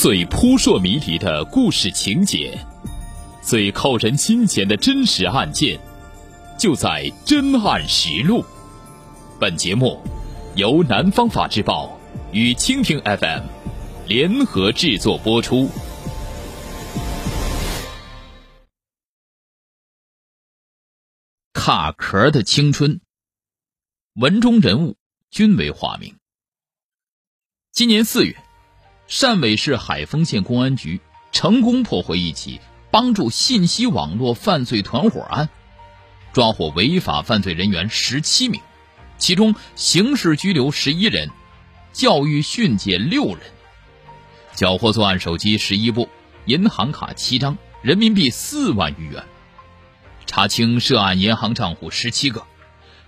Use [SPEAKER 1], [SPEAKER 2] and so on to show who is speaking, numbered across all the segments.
[SPEAKER 1] 最扑朔迷离的故事情节，最扣人心弦的真实案件，就在《真案实录》。本节目由南方法制报与蜻蜓 FM 联合制作播出。
[SPEAKER 2] 卡壳的青春，文中人物均为化名。今年四月。汕尾市海丰县公安局成功破获一起帮助信息网络犯罪团伙案，抓获违法犯罪人员十七名，其中刑事拘留十一人，教育训诫六人，缴获作案手机十一部，银行卡七张，人民币四万余元，查清涉案银行账户十七个，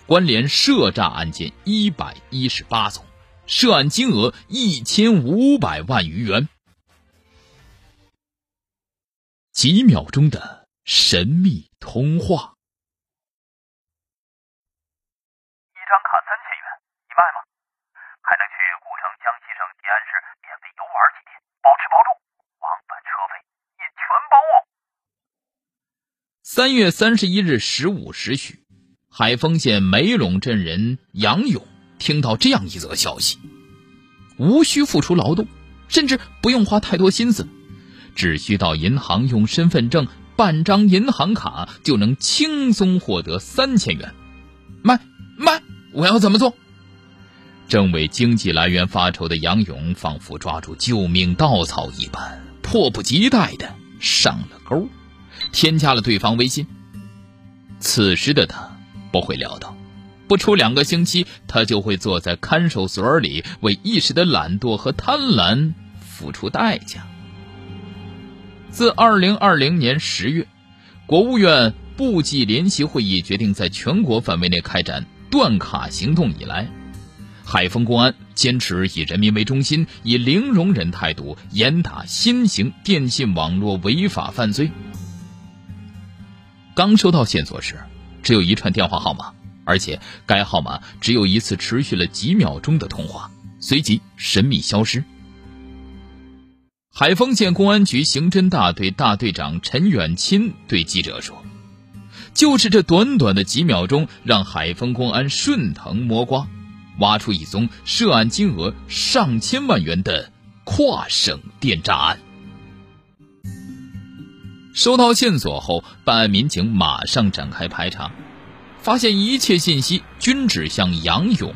[SPEAKER 2] 关联涉诈案件一百一十八宗。涉案金额一千五百万余元。几秒钟的神秘通话。
[SPEAKER 3] 一张卡三千元，你卖吗？还能去古城江西省吉安市免费游玩几天，包吃包住，往返车费也全包哦。
[SPEAKER 2] 三月三十一日十五时许，海丰县梅陇镇人杨勇。听到这样一则消息，无需付出劳动，甚至不用花太多心思，只需到银行用身份证办张银行卡，就能轻松获得三千元。卖卖，我要怎么做？正为经济来源发愁的杨勇，仿佛抓住救命稻草一般，迫不及待的上了钩，添加了对方微信。此时的他不会料到。不出两个星期，他就会坐在看守所里，为一时的懒惰和贪婪付出代价。自二零二零年十月，国务院部际联席会议决定在全国范围内开展断卡行动以来，海丰公安坚持以人民为中心，以零容忍态度严打新型电信网络违法犯罪。刚收到线索时，只有一串电话号码。而且该号码只有一次持续了几秒钟的通话，随即神秘消失。海丰县公安局刑侦大队大队长陈远钦对记者说：“就是这短短的几秒钟，让海丰公安顺藤摸瓜，挖出一宗涉案金额上千万元的跨省电诈案。”收到线索后，办案民警马上展开排查。发现一切信息均指向杨勇。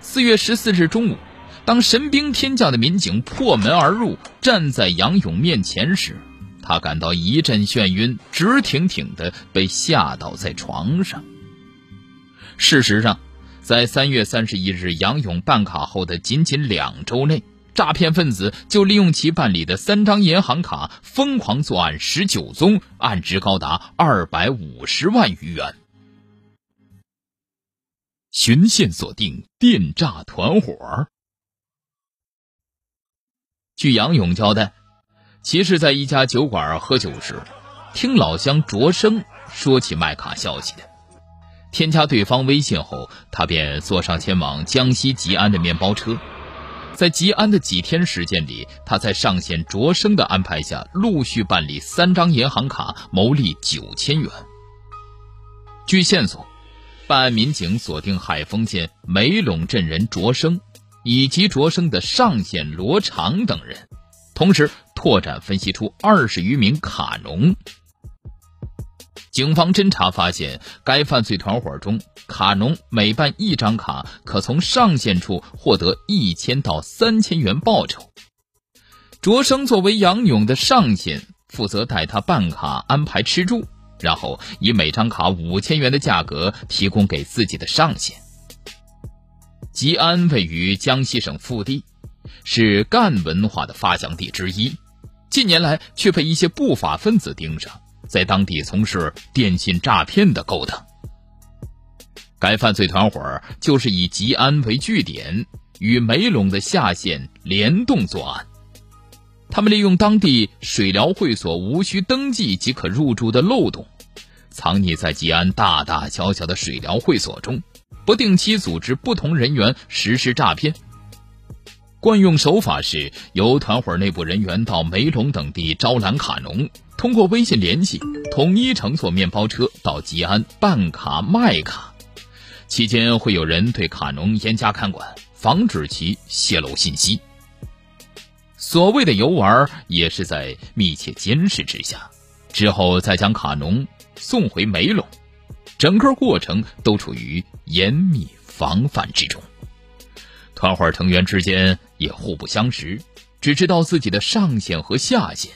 [SPEAKER 2] 四月十四日中午，当神兵天降的民警破门而入，站在杨勇面前时，他感到一阵眩晕，直挺挺的被吓倒在床上。事实上，在三月三十一日杨勇办卡后的仅仅两周内，诈骗分子就利用其办理的三张银行卡，疯狂作案十九宗，案值高达二百五十万余元。循线锁定电诈团伙。据杨勇交代，其是在一家酒馆喝酒时，听老乡卓生说起卖卡消息的。添加对方微信后，他便坐上前往江西吉安的面包车。在吉安的几天时间里，他在上线卓生的安排下，陆续办理三张银行卡，牟利九千元。据线索，办案民警锁定海丰县梅陇镇人卓生，以及卓生的上线罗长等人，同时拓展分析出二十余名卡农。警方侦查发现，该犯罪团伙中卡农每办一张卡，可从上线处获得一千到三千元报酬。卓生作为杨勇的上线，负责带他办卡、安排吃住，然后以每张卡五千元的价格提供给自己的上线。吉安位于江西省腹地，是赣文化的发祥地之一，近年来却被一些不法分子盯上。在当地从事电信诈骗的勾当，该犯罪团伙就是以吉安为据点，与梅陇的下线联动作案。他们利用当地水疗会所无需登记即可入住的漏洞，藏匿在吉安大大小小的水疗会所中，不定期组织不同人员实施诈骗。惯用手法是由团伙内部人员到梅陇等地招揽卡农，通过微信联系，统一乘坐面包车到吉安办卡卖卡。期间会有人对卡农严加看管，防止其泄露信息。所谓的游玩，也是在密切监视之下，之后再将卡农送回梅陇，整个过程都处于严密防范之中。团伙成员之间也互不相识，只知道自己的上线和下线，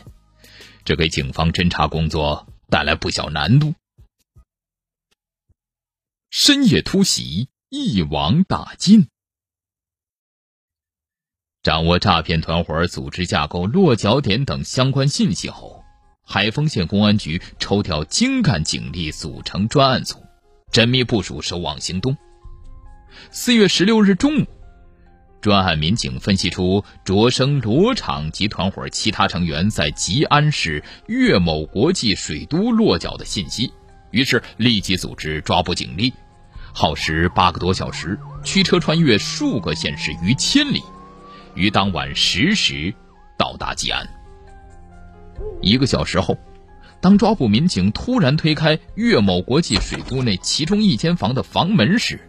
[SPEAKER 2] 这给警方侦查工作带来不小难度。深夜突袭，一网打尽。掌握诈骗团伙组织架构、落脚点等相关信息后，海丰县公安局抽调精干警力组成专案组，缜密部署收网行动。四月十六日中午。专案民警分析出卓生、罗厂及团伙其他成员在吉安市岳某国际水都落脚的信息，于是立即组织抓捕警力，耗时八个多小时，驱车穿越数个县市逾千里，于当晚十时到达吉安。一个小时后，当抓捕民警突然推开岳某国际水都内其中一间房的房门时，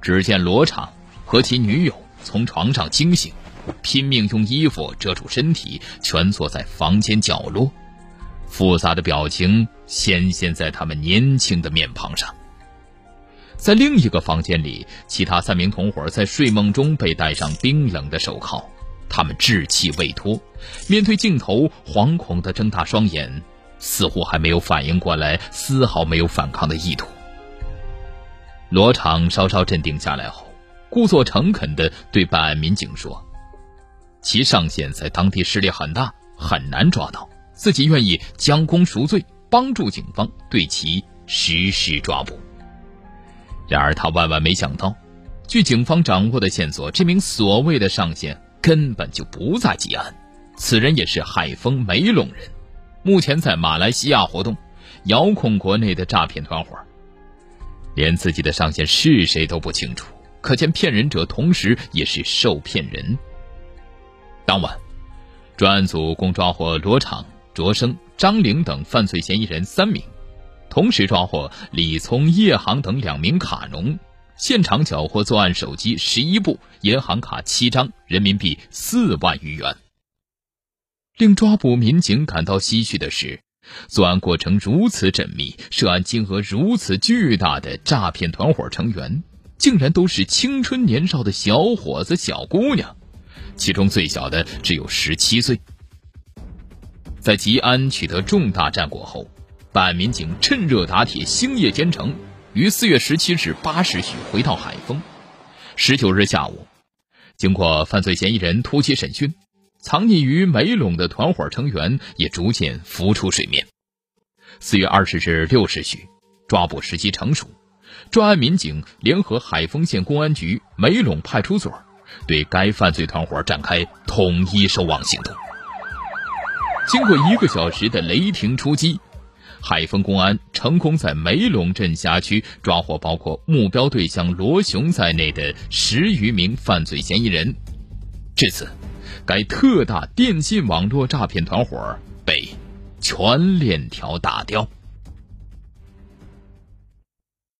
[SPEAKER 2] 只见罗厂和其女友。从床上惊醒，拼命用衣服遮住身体，蜷缩在房间角落，复杂的表情显现在他们年轻的面庞上。在另一个房间里，其他三名同伙在睡梦中被戴上冰冷的手铐，他们稚气未脱，面对镜头惶恐地睁大双眼，似乎还没有反应过来，丝毫没有反抗的意图。罗场稍稍镇定下来后。故作诚恳地对办案民警说：“其上线在当地势力很大，很难抓到，自己愿意将功赎罪，帮助警方对其实施抓捕。”然而他万万没想到，据警方掌握的线索，这名所谓的上线根本就不在吉安，此人也是海丰梅陇人，目前在马来西亚活动，遥控国内的诈骗团伙，连自己的上线是谁都不清楚。可见骗人者同时也是受骗人。当晚，专案组共抓获罗厂、卓生、张玲等犯罪嫌疑人三名，同时抓获李聪、叶航等两名卡农，现场缴获作案手机十一部、银行卡七张，人民币四万余元。令抓捕民警感到唏嘘的是，作案过程如此缜密，涉案金额如此巨大的诈骗团伙成员。竟然都是青春年少的小伙子、小姑娘，其中最小的只有十七岁。在吉安取得重大战果后，办案民警趁热打铁、星夜兼程，于四月十七日八时许回到海丰。十九日下午，经过犯罪嫌疑人突击审讯，藏匿于梅陇的团伙成员也逐渐浮出水面。四月二十日六时许，抓捕时机成熟。专案民警联合海丰县公安局梅陇派出所，对该犯罪团伙展开统一收网行动。经过一个小时的雷霆出击，海丰公安成功在梅陇镇辖区抓获包括目标对象罗雄在内的十余名犯罪嫌疑人。至此，该特大电信网络诈骗团伙被全链条打掉。